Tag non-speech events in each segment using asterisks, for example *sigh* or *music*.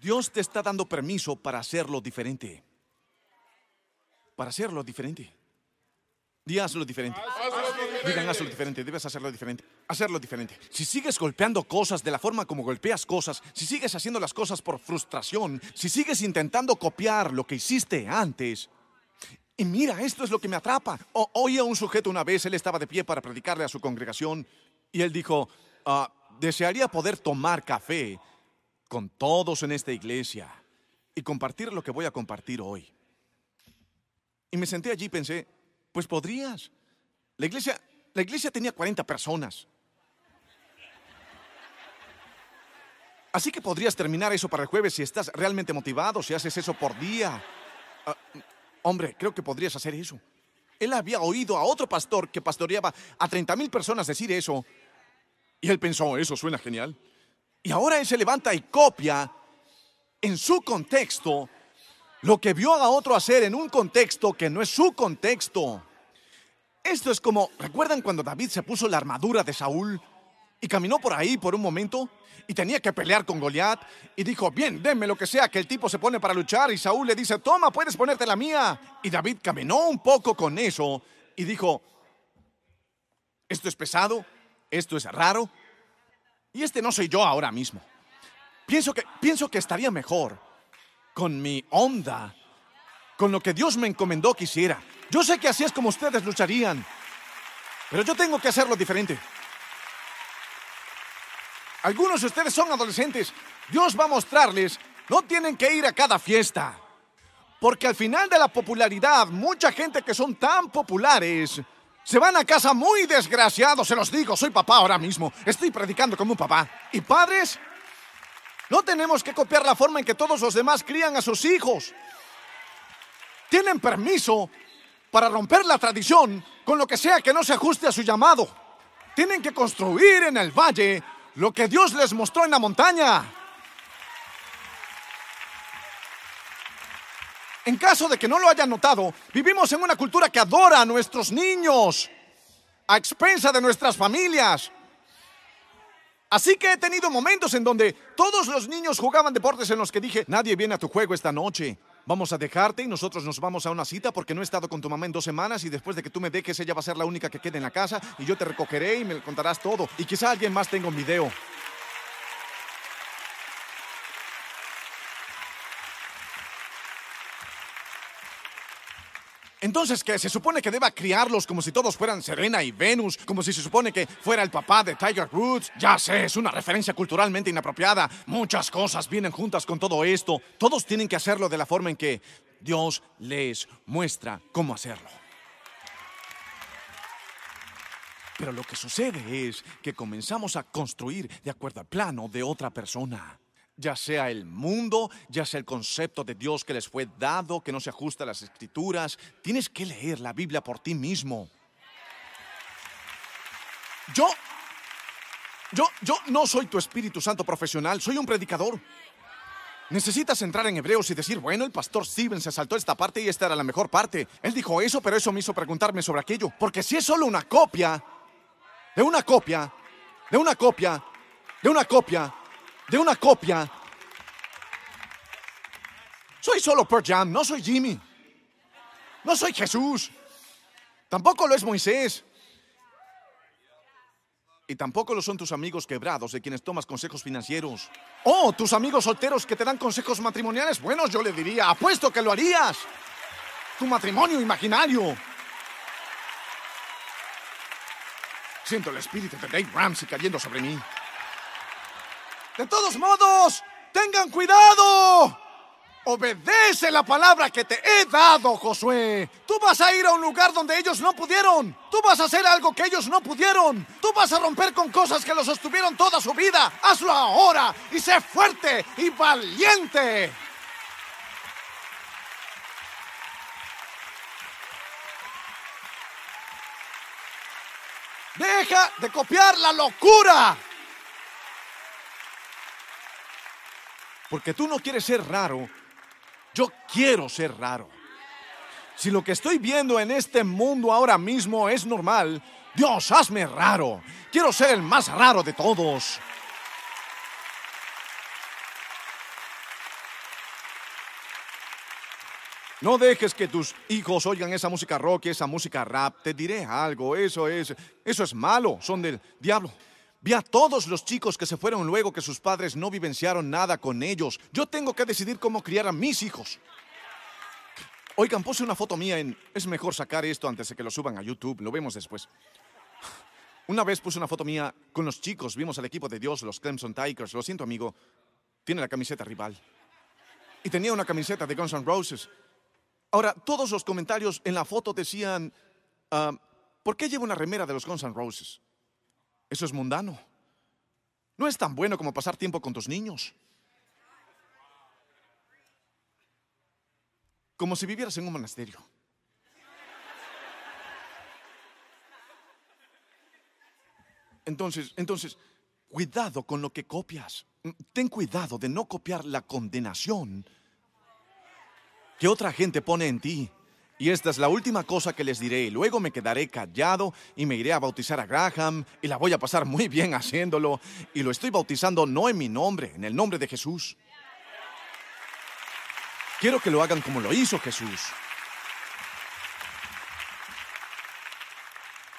Dios te está dando permiso para hacerlo diferente. Para hacerlo diferente. Di hazlo diferente. Digan hazlo diferente, debes hacerlo diferente. Hacerlo diferente. Si sigues golpeando cosas de la forma como golpeas cosas, si sigues haciendo las cosas por frustración, si sigues intentando copiar lo que hiciste antes, y mira, esto es lo que me atrapa. O, oí a un sujeto una vez, él estaba de pie para predicarle a su congregación, y él dijo, "Ah, desearía poder tomar café con todos en esta iglesia y compartir lo que voy a compartir hoy. Y me senté allí y pensé, pues podrías. La iglesia, la iglesia tenía 40 personas. Así que podrías terminar eso para el jueves si estás realmente motivado, si haces eso por día. Ah, hombre, creo que podrías hacer eso. Él había oído a otro pastor que pastoreaba a 30 mil personas decir eso. Y él pensó, eso suena genial. Y ahora él se levanta y copia en su contexto lo que vio a otro hacer en un contexto que no es su contexto. Esto es como, ¿recuerdan cuando David se puso la armadura de Saúl y caminó por ahí por un momento y tenía que pelear con Goliat y dijo, bien, denme lo que sea que el tipo se pone para luchar y Saúl le dice, toma, puedes ponerte la mía. Y David caminó un poco con eso y dijo, esto es pesado, esto es raro y este no soy yo ahora mismo. Pienso que, pienso que estaría mejor con mi onda, con lo que Dios me encomendó que. Yo sé que así es como ustedes lucharían, pero yo tengo que hacerlo diferente. Algunos de ustedes son adolescentes. Dios va a mostrarles, no tienen que ir a cada fiesta. Porque al final de la popularidad, mucha gente que son tan populares se van a casa muy desgraciados, se los digo, soy papá ahora mismo, estoy predicando como un papá. ¿Y padres? No tenemos que copiar la forma en que todos los demás crían a sus hijos. Tienen permiso para romper la tradición con lo que sea que no se ajuste a su llamado. Tienen que construir en el valle lo que Dios les mostró en la montaña. En caso de que no lo hayan notado, vivimos en una cultura que adora a nuestros niños, a expensa de nuestras familias. Así que he tenido momentos en donde todos los niños jugaban deportes en los que dije, nadie viene a tu juego esta noche. Vamos a dejarte y nosotros nos vamos a una cita porque no he estado con tu mamá en dos semanas y después de que tú me dejes ella va a ser la única que quede en la casa y yo te recogeré y me contarás todo. Y quizá alguien más tenga un video. Entonces, que se supone que deba criarlos como si todos fueran Serena y Venus, como si se supone que fuera el papá de Tiger Woods. Ya sé, es una referencia culturalmente inapropiada. Muchas cosas vienen juntas con todo esto. Todos tienen que hacerlo de la forma en que Dios les muestra cómo hacerlo. Pero lo que sucede es que comenzamos a construir de acuerdo al plano de otra persona ya sea el mundo, ya sea el concepto de Dios que les fue dado, que no se ajusta a las escrituras. Tienes que leer la Biblia por ti mismo. Yo, yo, yo no soy tu Espíritu Santo profesional, soy un predicador. Necesitas entrar en Hebreos y decir, bueno, el pastor Steven se saltó esta parte y esta era la mejor parte. Él dijo eso, pero eso me hizo preguntarme sobre aquello. Porque si es solo una copia, de una copia, de una copia, de una copia, de una copia. Soy solo Pearl Jam, no soy Jimmy. No soy Jesús. Tampoco lo es Moisés. Y tampoco lo son tus amigos quebrados de quienes tomas consejos financieros. Oh, tus amigos solteros que te dan consejos matrimoniales. Bueno, yo le diría, apuesto que lo harías. Tu matrimonio imaginario. Siento el espíritu de Dave Ramsey cayendo sobre mí. De todos modos, tengan cuidado. Obedece la palabra que te he dado, Josué. Tú vas a ir a un lugar donde ellos no pudieron. Tú vas a hacer algo que ellos no pudieron. Tú vas a romper con cosas que los sostuvieron toda su vida. Hazlo ahora y sé fuerte y valiente. Deja de copiar la locura. Porque tú no quieres ser raro. Yo quiero ser raro. Si lo que estoy viendo en este mundo ahora mismo es normal, Dios, hazme raro. Quiero ser el más raro de todos. No dejes que tus hijos oigan esa música rock y esa música rap. Te diré algo, eso es, eso es malo, son del diablo. Vi a todos los chicos que se fueron luego que sus padres no vivenciaron nada con ellos. Yo tengo que decidir cómo criar a mis hijos. Oigan, puse una foto mía en... Es mejor sacar esto antes de que lo suban a YouTube, lo vemos después. Una vez puse una foto mía con los chicos, vimos al equipo de Dios, los Clemson Tigers. Lo siento, amigo, tiene la camiseta rival. Y tenía una camiseta de Guns N' Roses. Ahora, todos los comentarios en la foto decían, ah, ¿por qué lleva una remera de los Guns N' Roses? Eso es mundano. No es tan bueno como pasar tiempo con tus niños. Como si vivieras en un monasterio. Entonces, entonces, cuidado con lo que copias. Ten cuidado de no copiar la condenación que otra gente pone en ti. Y esta es la última cosa que les diré. Luego me quedaré callado y me iré a bautizar a Graham y la voy a pasar muy bien haciéndolo. Y lo estoy bautizando no en mi nombre, en el nombre de Jesús. Quiero que lo hagan como lo hizo Jesús.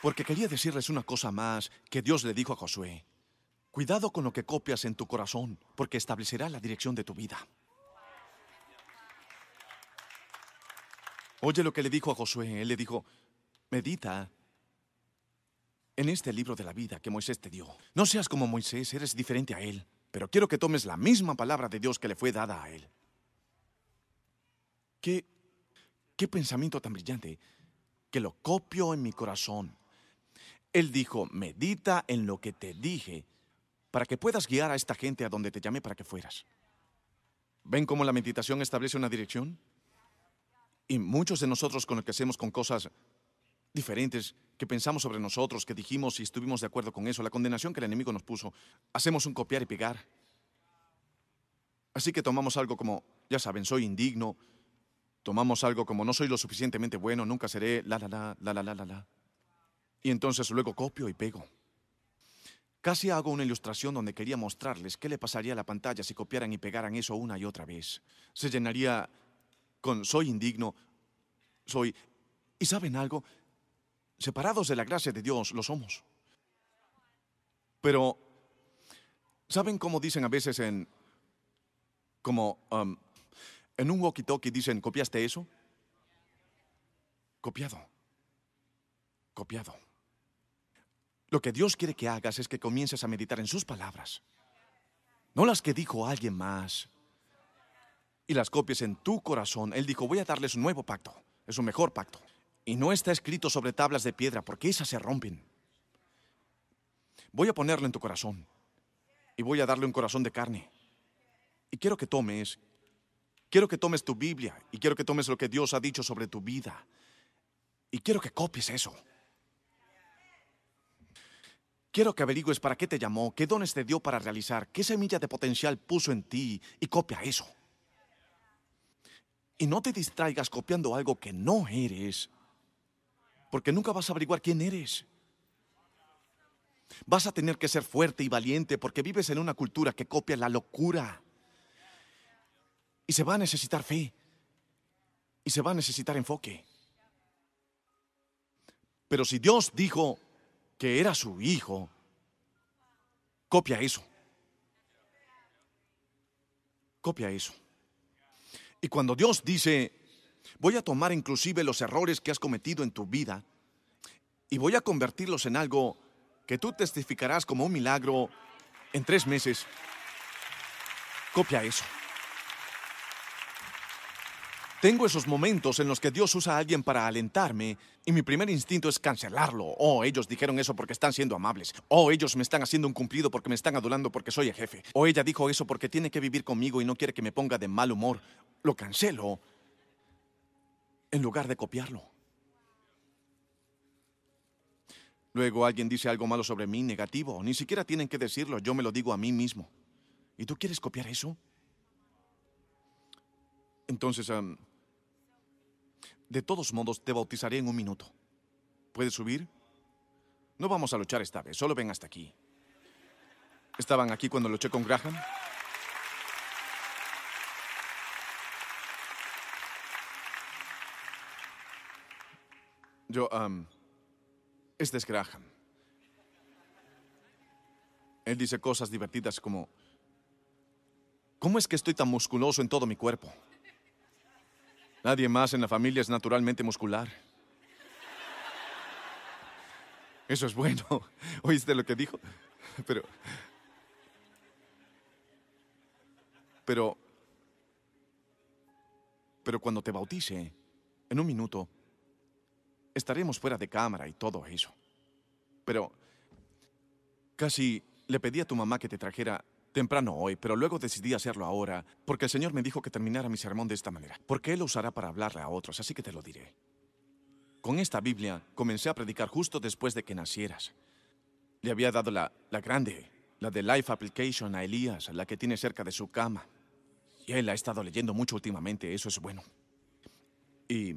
Porque quería decirles una cosa más que Dios le dijo a Josué. Cuidado con lo que copias en tu corazón, porque establecerá la dirección de tu vida. Oye lo que le dijo a Josué. Él le dijo, medita en este libro de la vida que Moisés te dio. No seas como Moisés, eres diferente a él, pero quiero que tomes la misma palabra de Dios que le fue dada a él. ¿Qué, qué pensamiento tan brillante que lo copio en mi corazón? Él dijo, medita en lo que te dije para que puedas guiar a esta gente a donde te llamé para que fueras. ¿Ven cómo la meditación establece una dirección? Y muchos de nosotros con lo que hacemos con cosas diferentes, que pensamos sobre nosotros, que dijimos y estuvimos de acuerdo con eso, la condenación que el enemigo nos puso, hacemos un copiar y pegar. Así que tomamos algo como, ya saben, soy indigno, tomamos algo como no soy lo suficientemente bueno, nunca seré, la, la, la, la, la, la, la. Y entonces luego copio y pego. Casi hago una ilustración donde quería mostrarles qué le pasaría a la pantalla si copiaran y pegaran eso una y otra vez. Se llenaría soy indigno, soy... ¿Y saben algo? Separados de la gracia de Dios lo somos. Pero, ¿saben cómo dicen a veces en... como... Um, en un walkie-talkie dicen, ¿copiaste eso? Copiado. Copiado. Lo que Dios quiere que hagas es que comiences a meditar en sus palabras, no las que dijo alguien más y las copies en tu corazón. Él dijo, voy a darles un nuevo pacto, es un mejor pacto. Y no está escrito sobre tablas de piedra, porque esas se rompen. Voy a ponerlo en tu corazón y voy a darle un corazón de carne. Y quiero que tomes, quiero que tomes tu Biblia y quiero que tomes lo que Dios ha dicho sobre tu vida. Y quiero que copies eso. Quiero que averigües para qué te llamó, qué dones te dio para realizar, qué semilla de potencial puso en ti y copia eso. Y no te distraigas copiando algo que no eres, porque nunca vas a averiguar quién eres. Vas a tener que ser fuerte y valiente porque vives en una cultura que copia la locura. Y se va a necesitar fe. Y se va a necesitar enfoque. Pero si Dios dijo que era su hijo, copia eso. Copia eso. Y cuando Dios dice, voy a tomar inclusive los errores que has cometido en tu vida y voy a convertirlos en algo que tú testificarás como un milagro en tres meses, copia eso. Tengo esos momentos en los que Dios usa a alguien para alentarme y mi primer instinto es cancelarlo. Oh, ellos dijeron eso porque están siendo amables. Oh, ellos me están haciendo un cumplido porque me están adulando porque soy el jefe. O ella dijo eso porque tiene que vivir conmigo y no quiere que me ponga de mal humor. Lo cancelo en lugar de copiarlo. Luego alguien dice algo malo sobre mí, negativo. Ni siquiera tienen que decirlo, yo me lo digo a mí mismo. ¿Y tú quieres copiar eso? Entonces, de todos modos, te bautizaré en un minuto. ¿Puedes subir? No vamos a luchar esta vez, solo ven hasta aquí. ¿Estaban aquí cuando luché con Graham?。Yo, um, este es Graham. Él dice cosas divertidas como, ¿cómo es que estoy tan musculoso en todo mi cuerpo? Nadie más en la familia es naturalmente muscular. Eso es bueno. *laughs* ¿Oíste lo que dijo? Pero... Pero... Pero cuando te bautice, en un minuto, estaremos fuera de cámara y todo eso. Pero... Casi le pedí a tu mamá que te trajera temprano hoy, pero luego decidí hacerlo ahora, porque el Señor me dijo que terminara mi sermón de esta manera, porque Él lo usará para hablarle a otros, así que te lo diré. Con esta Biblia comencé a predicar justo después de que nacieras. Le había dado la, la grande, la de Life Application a Elías, la que tiene cerca de su cama. Y él ha estado leyendo mucho últimamente, eso es bueno. Y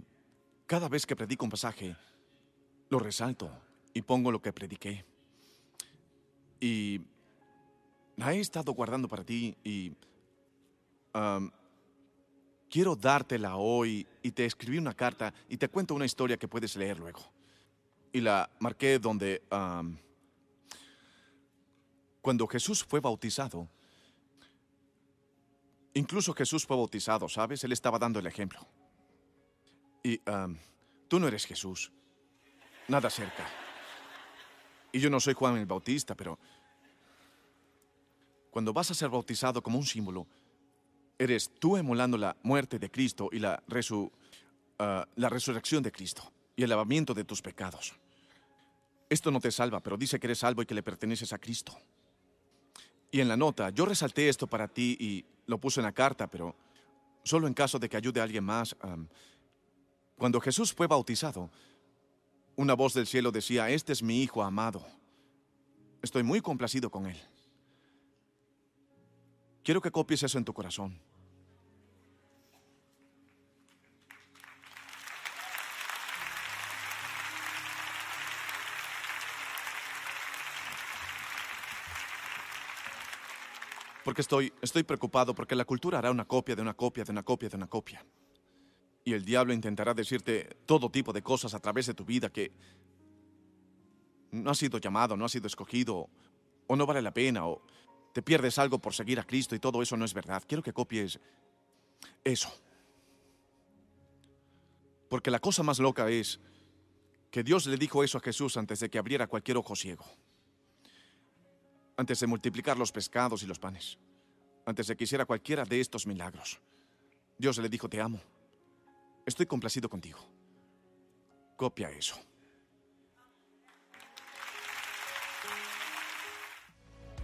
cada vez que predico un pasaje, lo resalto y pongo lo que prediqué. Y la he estado guardando para ti y quiero dártela hoy y te escribí una carta y te cuento una historia que puedes leer luego. Y la marqué donde cuando Jesús fue bautizado, incluso Jesús fue bautizado, ¿sabes? Él estaba dando el ejemplo. Y tú no eres Jesús, nada cerca. Y yo no soy Juan el Bautista, pero cuando vas a ser bautizado como un símbolo, eres tú emulando la muerte de Cristo y la, ah, la resurrección de Cristo y el lavamiento de tus pecados. Esto no te salva, pero dice que eres salvo y que le perteneces a Cristo. Y en la nota, yo resalté esto para ti y lo puse en la carta, pero solo en caso de que ayude a alguien más. cuando Jesús fue bautizado, una voz del cielo decía, este es mi Hijo amado. Estoy muy complacido con él. Quiero que copies eso en tu corazón. Porque estoy, estoy preocupado porque la cultura hará una copia de una copia de una copia de una copia. Y el diablo intentará decirte todo tipo de cosas a través de tu vida que no has sido llamado, no has sido escogido, o no vale la pena, o te pierdes algo por seguir a Cristo y todo eso no es verdad. Quiero que copies eso. Porque la cosa más loca es que Dios le dijo eso a Jesús antes de que abriera cualquier ojo ciego. Antes de multiplicar los pescados y los panes. Antes de que hiciera cualquiera de estos milagros. Dios le dijo, te amo. Estoy complacido contigo. Copia eso.